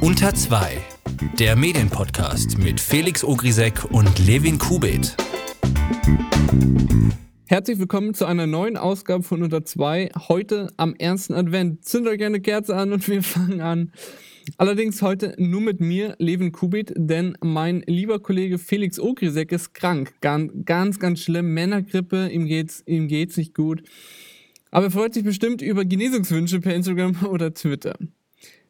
Unter 2, der Medienpodcast mit Felix Ogrisek und Levin Kubit. Herzlich willkommen zu einer neuen Ausgabe von Unter 2. Heute am ersten Advent. Zündet euch eine Kerze an und wir fangen an. Allerdings heute nur mit mir, Levin Kubit, denn mein lieber Kollege Felix Ogrisek ist krank. Ganz, ganz, ganz schlimm. Männergrippe, ihm geht's, ihm geht's nicht gut. Aber er freut sich bestimmt über Genesungswünsche per Instagram oder Twitter.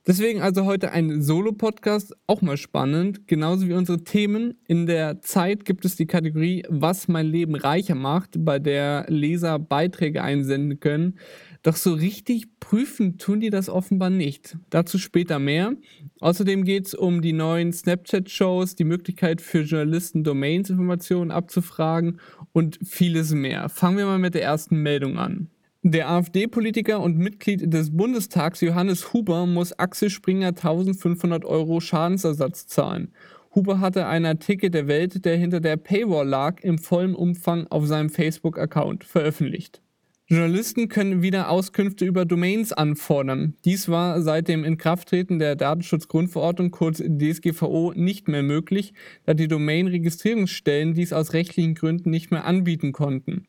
Deswegen also heute ein Solo-Podcast, auch mal spannend, genauso wie unsere Themen. In der Zeit gibt es die Kategorie, was mein Leben reicher macht, bei der Leser Beiträge einsenden können. Doch so richtig prüfen tun die das offenbar nicht. Dazu später mehr. Außerdem geht es um die neuen Snapchat-Shows, die Möglichkeit für Journalisten Domains-Informationen abzufragen und vieles mehr. Fangen wir mal mit der ersten Meldung an. Der AfD-Politiker und Mitglied des Bundestags Johannes Huber muss Axel Springer 1500 Euro Schadensersatz zahlen. Huber hatte einen Artikel der Welt, der hinter der Paywall lag, im vollen Umfang auf seinem Facebook-Account veröffentlicht. Journalisten können wieder Auskünfte über Domains anfordern. Dies war seit dem Inkrafttreten der Datenschutzgrundverordnung kurz DSGVO nicht mehr möglich, da die Domain-Registrierungsstellen dies aus rechtlichen Gründen nicht mehr anbieten konnten.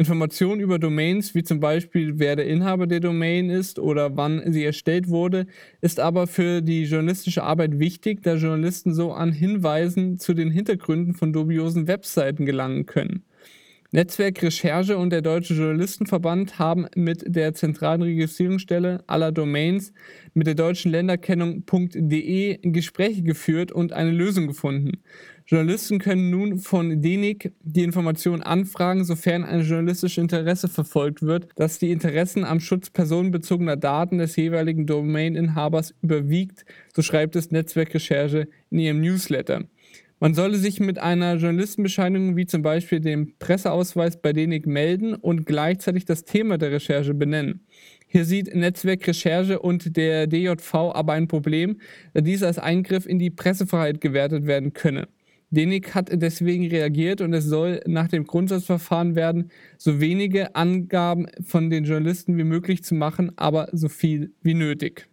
Informationen über Domains, wie zum Beispiel wer der Inhaber der Domain ist oder wann sie erstellt wurde, ist aber für die journalistische Arbeit wichtig, da Journalisten so an Hinweisen zu den Hintergründen von dubiosen Webseiten gelangen können. Netzwerk Recherche und der Deutsche Journalistenverband haben mit der zentralen Registrierungsstelle aller Domains mit der deutschen Länderkennung.de Gespräche geführt und eine Lösung gefunden. Journalisten können nun von DENIC die Informationen anfragen, sofern ein journalistisches Interesse verfolgt wird, dass die Interessen am Schutz personenbezogener Daten des jeweiligen Domaininhabers überwiegt, so schreibt es Netzwerk Recherche in ihrem Newsletter. Man solle sich mit einer Journalistenbescheinigung wie zum Beispiel dem Presseausweis bei DENIC melden und gleichzeitig das Thema der Recherche benennen. Hier sieht Netzwerk Recherche und der DJV aber ein Problem, da dies als Eingriff in die Pressefreiheit gewertet werden könne. DENIC hat deswegen reagiert und es soll nach dem Grundsatzverfahren werden, so wenige Angaben von den Journalisten wie möglich zu machen, aber so viel wie nötig.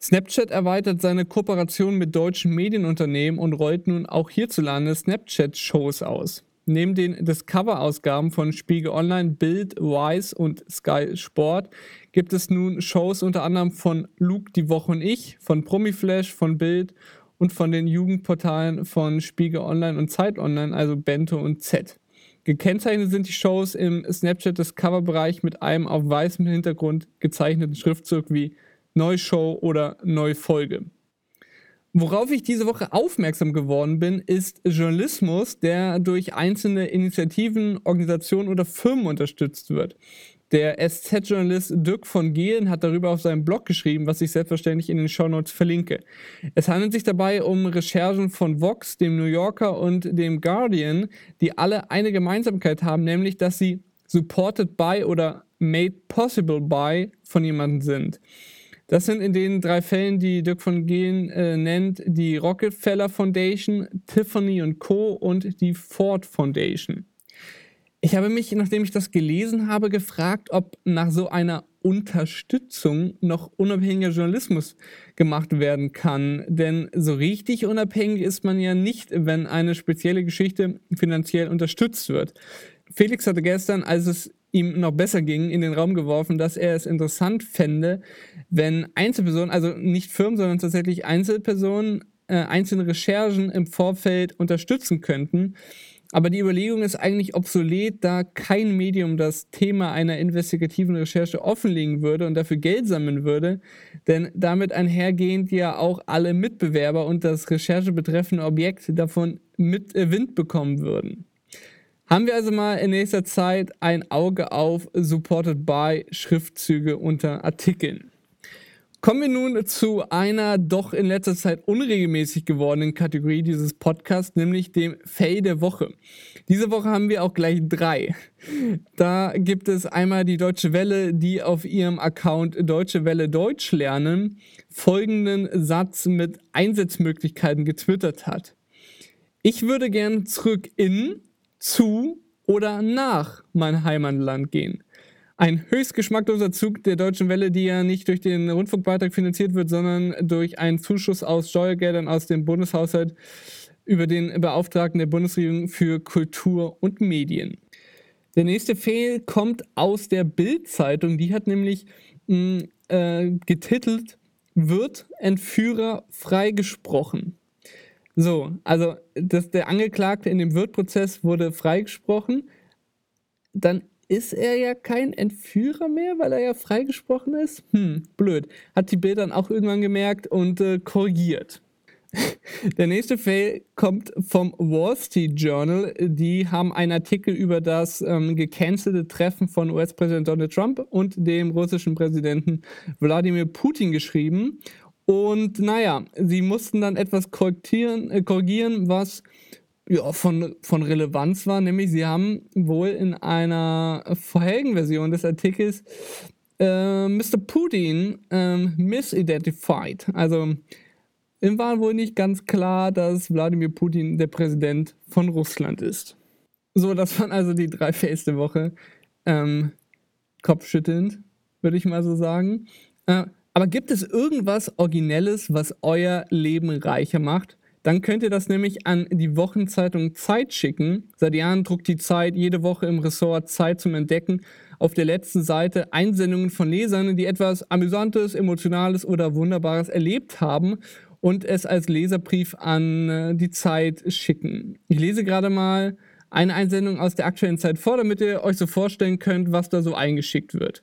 Snapchat erweitert seine Kooperation mit deutschen Medienunternehmen und rollt nun auch hierzulande Snapchat-Shows aus. Neben den Discover-Ausgaben von Spiegel Online, Bild, Wise und Sky Sport gibt es nun Shows unter anderem von Luke die Woche und ich, von Promiflash, von Bild und von den Jugendportalen von Spiegel Online und Zeit Online, also Bento und Z. Gekennzeichnet sind die Shows im Snapchat Discover-Bereich mit einem auf weißem Hintergrund gezeichneten Schriftzug wie Neushow oder Neufolge. Worauf ich diese Woche aufmerksam geworden bin, ist Journalismus, der durch einzelne Initiativen, Organisationen oder Firmen unterstützt wird. Der SZ-Journalist Dirk von Gehlen hat darüber auf seinem Blog geschrieben, was ich selbstverständlich in den Shownotes verlinke. Es handelt sich dabei um Recherchen von Vox, dem New Yorker und dem Guardian, die alle eine Gemeinsamkeit haben, nämlich dass sie supported by oder made possible by von jemandem sind. Das sind in den drei Fällen, die Dirk von Gehlen äh, nennt, die Rockefeller Foundation, Tiffany Co. und die Ford Foundation. Ich habe mich, nachdem ich das gelesen habe, gefragt, ob nach so einer Unterstützung noch unabhängiger Journalismus gemacht werden kann. Denn so richtig unabhängig ist man ja nicht, wenn eine spezielle Geschichte finanziell unterstützt wird. Felix hatte gestern, als es ihm noch besser ging, in den Raum geworfen, dass er es interessant fände, wenn Einzelpersonen, also nicht Firmen, sondern tatsächlich Einzelpersonen, äh, einzelne Recherchen im Vorfeld unterstützen könnten. Aber die Überlegung ist eigentlich obsolet, da kein Medium das Thema einer investigativen Recherche offenlegen würde und dafür Geld sammeln würde, denn damit einhergehend ja auch alle Mitbewerber und das Recherche betreffende Objekt davon mit äh, Wind bekommen würden. Haben wir also mal in nächster Zeit ein Auge auf Supported by Schriftzüge unter Artikeln. Kommen wir nun zu einer doch in letzter Zeit unregelmäßig gewordenen Kategorie dieses Podcasts, nämlich dem Fail der Woche. Diese Woche haben wir auch gleich drei. Da gibt es einmal die Deutsche Welle, die auf ihrem Account Deutsche Welle Deutsch lernen folgenden Satz mit Einsatzmöglichkeiten getwittert hat. Ich würde gern zurück in zu oder nach mein Heimatland gehen. Ein höchst geschmackloser Zug der Deutschen Welle, die ja nicht durch den Rundfunkbeitrag finanziert wird, sondern durch einen Zuschuss aus Steuergeldern aus dem Bundeshaushalt über den Beauftragten der Bundesregierung für Kultur und Medien. Der nächste Fehl kommt aus der Bild-Zeitung. Die hat nämlich mh, hm, äh, getitelt: Wird Entführer freigesprochen? So, also das, der Angeklagte in dem Wirt-Prozess wurde freigesprochen. Dann ist er ja kein Entführer mehr, weil er ja freigesprochen ist? Hm, blöd. Hat die Bild dann auch irgendwann gemerkt und äh, korrigiert. Der nächste Fail kommt vom Wall Street Journal. Die haben einen Artikel über das ähm, gecancelte Treffen von US-Präsident Donald Trump und dem russischen Präsidenten Wladimir Putin geschrieben. Und naja, sie mussten dann etwas korrigieren, äh, korrigieren was ja, von, von Relevanz war, nämlich sie haben wohl in einer vorherigen Version des Artikels äh, Mr. Putin äh, misidentified. Also ihm war wohl nicht ganz klar, dass Wladimir Putin der Präsident von Russland ist. So, das waren also die drei Fails der Woche. Ähm, kopfschüttelnd, würde ich mal so sagen. Äh, aber gibt es irgendwas Originelles, was euer Leben reicher macht? Dann könnt ihr das nämlich an die Wochenzeitung Zeit schicken. Seit Jahren druckt die Zeit jede Woche im Ressort Zeit zum Entdecken auf der letzten Seite Einsendungen von Lesern, die etwas Amüsantes, Emotionales oder Wunderbares erlebt haben und es als Leserbrief an äh, die Zeit schicken. Ich lese gerade mal eine Einsendung aus der aktuellen Zeit vor, damit ihr euch so vorstellen könnt, was da so eingeschickt wird.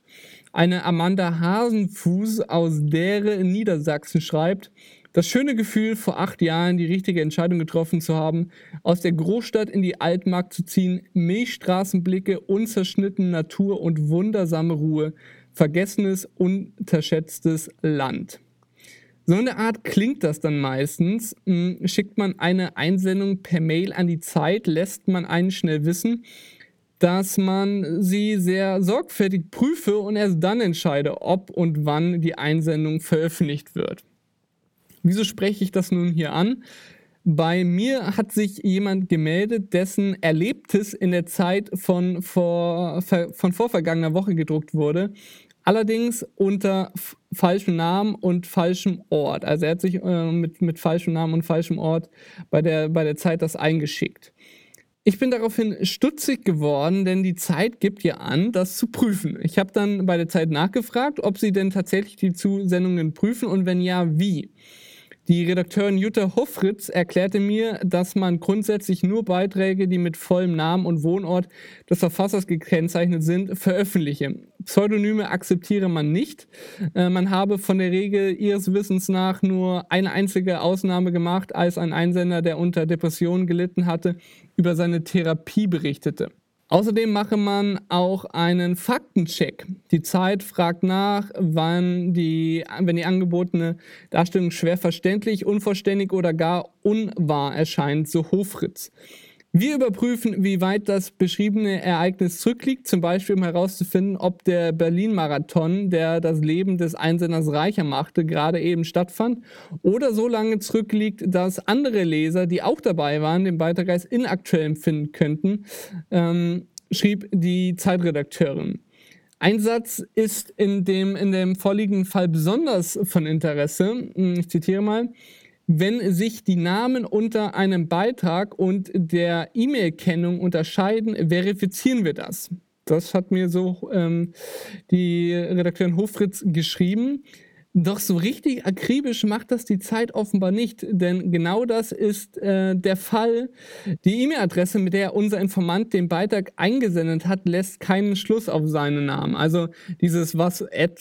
Eine Amanda Hasenfuß aus Dere in Niedersachsen schreibt, das schöne Gefühl, vor acht Jahren die richtige Entscheidung getroffen zu haben, aus der Großstadt in die Altmark zu ziehen, Milchstraßenblicke, unzerschnitten Natur und wundersame Ruhe, vergessenes, unterschätztes Land. So eine Art klingt das dann meistens. Hm, schickt man eine Einsendung per Mail an die Zeit, lässt man einen schnell wissen, dass man sie sehr sorgfältig prüfe und erst dann entscheide, ob und wann die Einsendung veröffentlicht wird. Wieso spreche ich das nun hier an? Bei mir hat sich jemand gemeldet, dessen Erlebtes in der Zeit von, vor, von vorvergangener Woche gedruckt wurde. Allerdings unter falschem Namen und falschem Ort. Also er hat sich äh, mit, mit falschem Namen und falschem Ort bei der, bei der Zeit das eingeschickt. Ich bin daraufhin stutzig geworden, denn die Zeit gibt ja an, das zu prüfen. Ich habe dann bei der Zeit nachgefragt, ob sie denn tatsächlich die Zusendungen prüfen und wenn ja, wie. Die Redakteurin Jutta Hoffritz erklärte mir, dass man grundsätzlich nur Beiträge, die mit vollem Namen und Wohnort des Verfassers gekennzeichnet sind, veröffentliche. Pseudonyme akzeptiere man nicht. Äh, man habe von der Regel ihres Wissens nach nur eine einzige Ausnahme gemacht, als ein Einsender, der unter Depressionen gelitten hatte, über seine Therapie berichtete. Außerdem mache man auch einen Faktencheck. Die Zeit fragt nach, wann die, wenn die angebotene Darstellung schwer verständlich, unvollständig oder gar unwahr erscheint, so Hofritz. Wir überprüfen, wie weit das beschriebene Ereignis zurückliegt, zum Beispiel um herauszufinden, ob der Berlin-Marathon, der das Leben des Einsenders reicher machte, gerade eben stattfand oder so lange zurückliegt, dass andere Leser, die auch dabei waren, den Beitrag als inaktuell empfinden könnten, ähm, schrieb die Zeitredakteurin. Ein Satz ist in dem, in dem vorliegenden Fall besonders von Interesse. Ich zitiere mal wenn sich die Namen unter einem Beitrag und der E-Mail-Kennung unterscheiden, verifizieren wir das. Das hat mir so ähm, die Redakteurin Hofritz geschrieben. Doch so richtig akribisch macht das die Zeit offenbar nicht, denn genau das ist äh, der Fall. Die E-Mail-Adresse, mit der unser Informant den Beitrag eingesendet hat, lässt keinen Schluss auf seinen Namen. Also dieses was Ad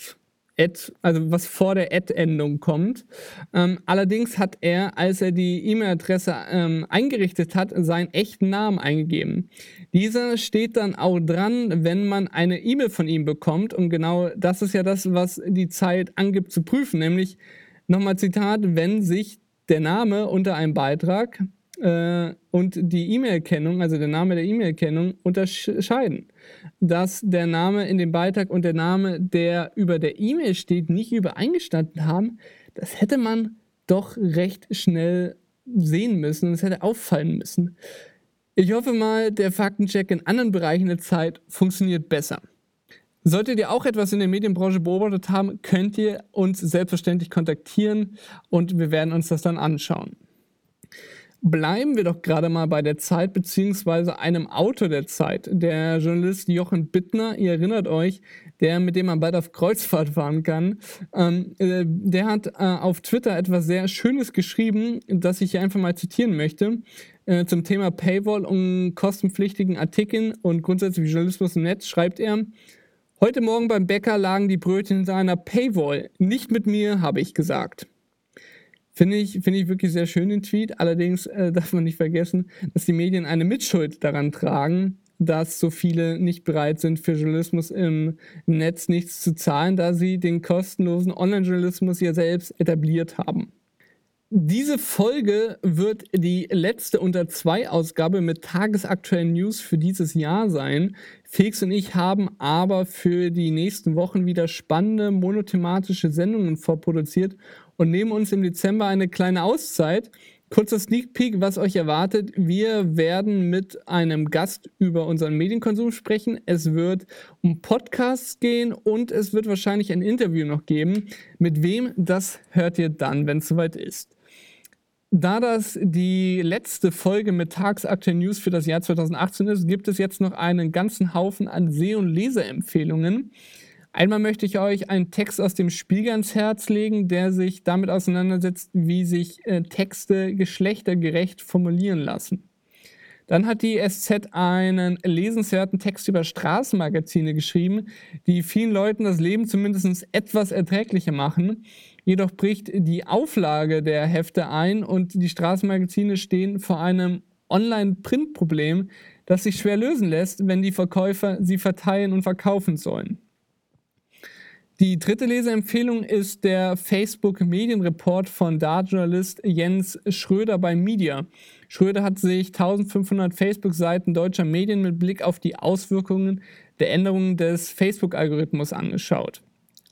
Ad, also was vor der Ad-Endung kommt. Ähm, allerdings hat er, als er die E-Mail-Adresse ähm, eingerichtet hat, seinen echten Namen eingegeben. Dieser steht dann auch dran, wenn man eine E-Mail von ihm bekommt. Und genau das ist ja das, was die Zeit angibt zu prüfen. Nämlich, nochmal Zitat, wenn sich der Name unter einem Beitrag äh, und die E-Mail-Kennung, also der Name der E-Mail-Kennung, unterscheiden. Dass der Name in dem Beitrag und der Name, der über der E-Mail steht, nicht übereingestanden haben, das hätte man doch recht schnell sehen müssen und es hätte auffallen müssen. Ich hoffe mal, der Faktencheck in anderen Bereichen der Zeit funktioniert besser. Solltet ihr auch etwas in der Medienbranche beobachtet haben, könnt ihr uns selbstverständlich kontaktieren und wir werden uns das dann anschauen. Bleiben wir doch gerade mal bei der Zeit beziehungsweise einem Autor der Zeit, der Journalist Jochen Bittner. Ihr erinnert euch, der mit dem man bald auf Kreuzfahrt fahren kann. Ähm, äh, der hat äh, auf Twitter etwas sehr Schönes geschrieben, das ich hier einfach mal zitieren möchte äh, zum Thema Paywall und kostenpflichtigen Artikeln und grundsätzlich Journalismus im Netz. Schreibt er: Heute Morgen beim Bäcker lagen die Brötchen hinter einer Paywall. Nicht mit mir, habe ich gesagt. Finde ich, finde ich wirklich sehr schön den Tweet. Allerdings äh, darf man nicht vergessen, dass die Medien eine Mitschuld daran tragen, dass so viele nicht bereit sind, für Journalismus im Netz nichts zu zahlen, da sie den kostenlosen Online-Journalismus ja selbst etabliert haben. Diese Folge wird die letzte unter zwei Ausgabe mit tagesaktuellen News für dieses Jahr sein. Felix und ich haben aber für die nächsten Wochen wieder spannende monothematische Sendungen vorproduziert und nehmen uns im Dezember eine kleine Auszeit. Kurzer Sneak Peek, was euch erwartet. Wir werden mit einem Gast über unseren Medienkonsum sprechen. Es wird um Podcasts gehen und es wird wahrscheinlich ein Interview noch geben. Mit wem, das hört ihr dann, wenn es soweit ist. Da das die letzte Folge mit tagsaktuellen News für das Jahr 2018 ist, gibt es jetzt noch einen ganzen Haufen an Seh- und Leseempfehlungen. Einmal möchte ich euch einen Text aus dem Spiegel ans Herz legen, der sich damit auseinandersetzt, wie sich äh, Texte geschlechtergerecht formulieren lassen. Dann hat die SZ einen lesenswerten Text über Straßenmagazine geschrieben, die vielen Leuten das Leben zumindest etwas erträglicher machen. Jedoch bricht die Auflage der Hefte ein und die Straßenmagazine stehen vor einem Online-Print-Problem, das sich schwer lösen lässt, wenn die Verkäufer sie verteilen und verkaufen sollen. Die dritte Leseempfehlung ist der Facebook-Medienreport von Dart-Journalist Jens Schröder bei Media. Schröder hat sich 1500 Facebook-Seiten deutscher Medien mit Blick auf die Auswirkungen der Änderungen des Facebook-Algorithmus angeschaut.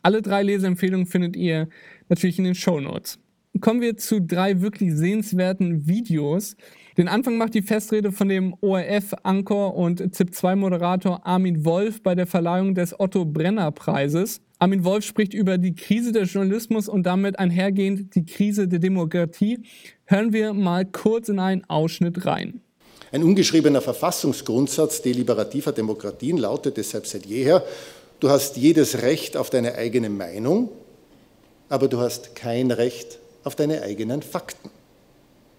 Alle drei Leseempfehlungen findet ihr natürlich in den Show Notes. Kommen wir zu drei wirklich sehenswerten Videos. Den Anfang macht die Festrede von dem ORF-Anchor und ZIP2-Moderator Armin Wolf bei der Verleihung des Otto Brenner Preises. Armin Wolf spricht über die Krise des Journalismus und damit einhergehend die Krise der Demokratie. Hören wir mal kurz in einen Ausschnitt rein. Ein ungeschriebener Verfassungsgrundsatz deliberativer Demokratien lautet deshalb seit jeher, du hast jedes Recht auf deine eigene Meinung, aber du hast kein Recht auf deine eigenen Fakten.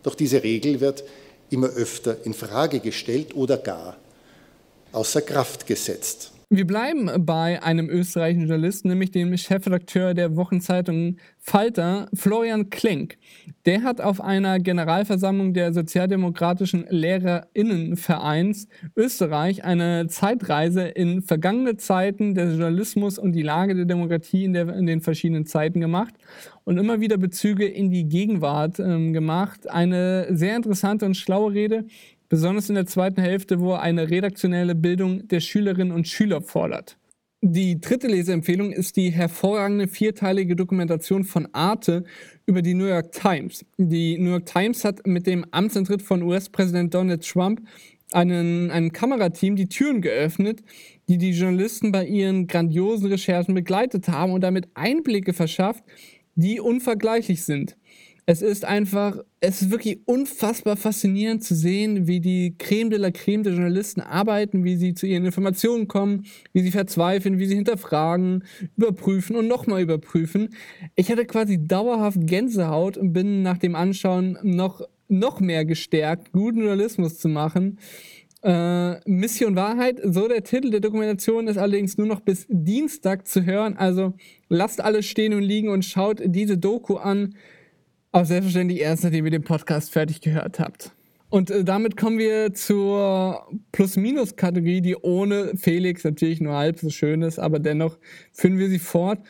Doch diese Regel wird immer öfter in Frage gestellt oder gar außer Kraft gesetzt. Wir bleiben bei einem österreichischen Journalisten, nämlich dem Chefredakteur der Wochenzeitung Falter, Florian Klenk. Der hat auf einer Generalversammlung der Sozialdemokratischen Lehrerinnenvereins Österreich eine Zeitreise in vergangene Zeiten des Journalismus und die Lage der Demokratie in, der, in den verschiedenen Zeiten gemacht und immer wieder Bezüge in die Gegenwart ähm, gemacht. Eine sehr interessante und schlaue Rede, besonders in der zweiten Hälfte, wo er eine redaktionelle Bildung der Schülerinnen und Schüler fordert. Die dritte Leseempfehlung ist die hervorragende vierteilige Dokumentation von Arte über die New York Times. Die New York Times hat mit dem Amtsantritt von US-Präsident Donald Trump einen, einem Kamerateam die Türen geöffnet, die die Journalisten bei ihren grandiosen Recherchen begleitet haben und damit Einblicke verschafft, die unvergleichlich sind es ist einfach, es ist wirklich unfassbar faszinierend zu sehen, wie die Creme de la Creme der Journalisten arbeiten, wie sie zu ihren Informationen kommen, wie sie verzweifeln, wie sie hinterfragen, überprüfen und nochmal überprüfen. Ich hatte quasi dauerhaft Gänsehaut und bin nach dem Anschauen noch, noch mehr gestärkt, guten Journalismus zu machen. Äh, Mission Wahrheit, so der Titel der Dokumentation ist allerdings nur noch bis Dienstag zu hören. Also lasst alles stehen und liegen und schaut diese Doku an. Aber selbstverständlich erst, nachdem ihr den Podcast fertig gehört habt. Und äh, damit kommen wir zur Plus-Minus-Kategorie, die ohne Felix natürlich nur halb so schön ist, aber dennoch führen wir sie fort.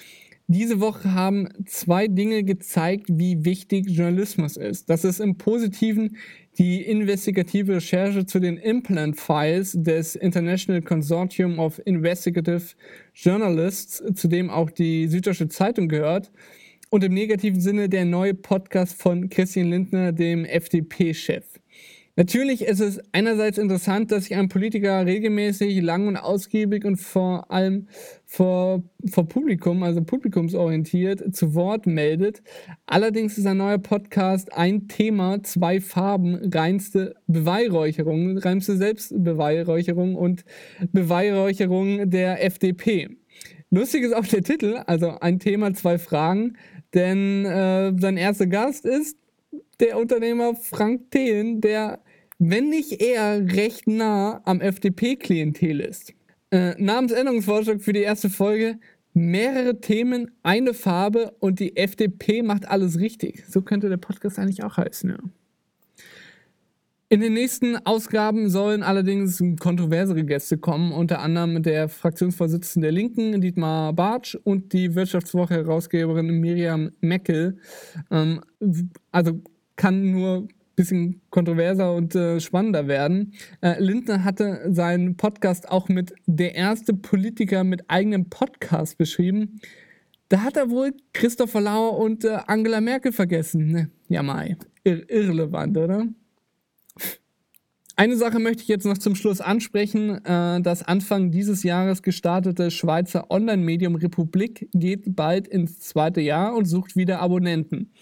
Diese Woche haben zwei Dinge gezeigt, wie wichtig Journalismus ist. Das ist im Positiven die investigative Recherche zu den Implant Files des International Consortium of Investigative Journalists, zu dem auch die Süddeutsche Zeitung gehört und im negativen Sinne der neue Podcast von Christian Lindner, dem FDP-Chef. Natürlich ist es einerseits interessant, dass sich ein Politiker regelmäßig lang und ausgiebig und vor allem vor, vor Publikum, also publikumsorientiert, zu Wort meldet. Allerdings ist ein neuer Podcast ein Thema, zwei Farben, reinste Beweihräucherung, reinste Selbstbeweihräucherung und Beweihräucherung der FDP. Lustig ist auch der Titel, also ein Thema, zwei Fragen, denn äh, sein erster Gast ist der Unternehmer Frank Thelen, der, wenn nicht eher, recht nah am FDP-Klientel ist. Äh, Namensänderungsvorschlag für die erste Folge. Mehrere Themen, eine Farbe und die FDP macht alles richtig. So könnte der Podcast eigentlich auch heißen, ja. In den nächsten Ausgaben sollen allerdings kontroversere Gäste kommen, unter anderem der Fraktionsvorsitzende der Linken, Dietmar Bartsch, und die Wirtschaftswoche-Herausgeberin Miriam Meckel. Ähm, also kann nur ein bisschen kontroverser und äh, spannender werden. Äh, Lindner hatte seinen Podcast auch mit der erste Politiker mit eigenem Podcast beschrieben. Da hat er wohl Christopher Lauer und äh, Angela Merkel vergessen. Ne? Ja, mai. Ir irrelevant, oder? Eine Sache möchte ich jetzt noch zum Schluss ansprechen. Äh, das Anfang dieses Jahres gestartete Schweizer Online-Medium Republik geht bald ins zweite Jahr und sucht wieder Abonnenten.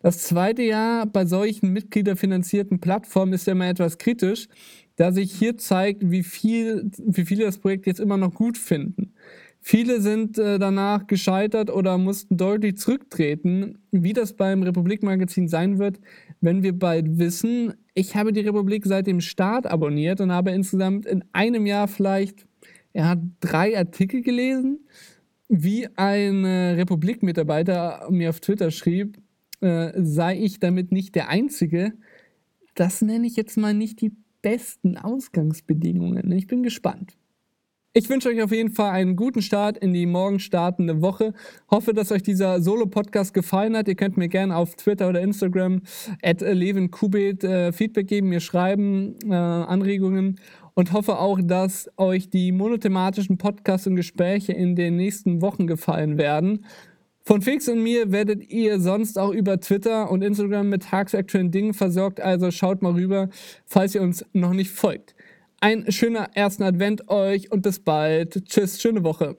Das zweite Jahr bei solchen mitgliederfinanzierten Plattformen ist ja immer etwas kritisch, da sich hier zeigt, wie, viel, wie viele das Projekt jetzt immer noch gut finden. Viele sind äh, danach gescheitert oder mussten deutlich zurücktreten. Wie das beim Republik-Magazin sein wird, wenn wir bald wissen. Ich habe die Republik seit dem Start abonniert und habe insgesamt in einem Jahr vielleicht ja, drei Artikel gelesen. Wie ein äh, Republik-Mitarbeiter mir auf Twitter schrieb, äh, sei ich damit nicht der Einzige. Das nenne ich jetzt mal nicht die besten Ausgangsbedingungen. Ich bin gespannt. Ich wünsche euch auf jeden Fall einen guten Start in die morgen startende Woche. Hoffe, dass euch dieser Solo-Podcast gefallen hat. Ihr könnt mir gerne auf Twitter oder Instagram at levenkubit äh, Feedback geben, mir schreiben, äh, Anregungen und hoffe auch, dass euch die monothematischen Podcasts und Gespräche in den nächsten Wochen gefallen werden. Von Fix und mir werdet ihr sonst auch über Twitter und Instagram mit tagsaktuellen Dingen versorgt, also schaut mal rüber, falls ihr uns noch nicht folgt. Ein schöner ersten Advent euch und bis bald. Tschüss, schöne Woche.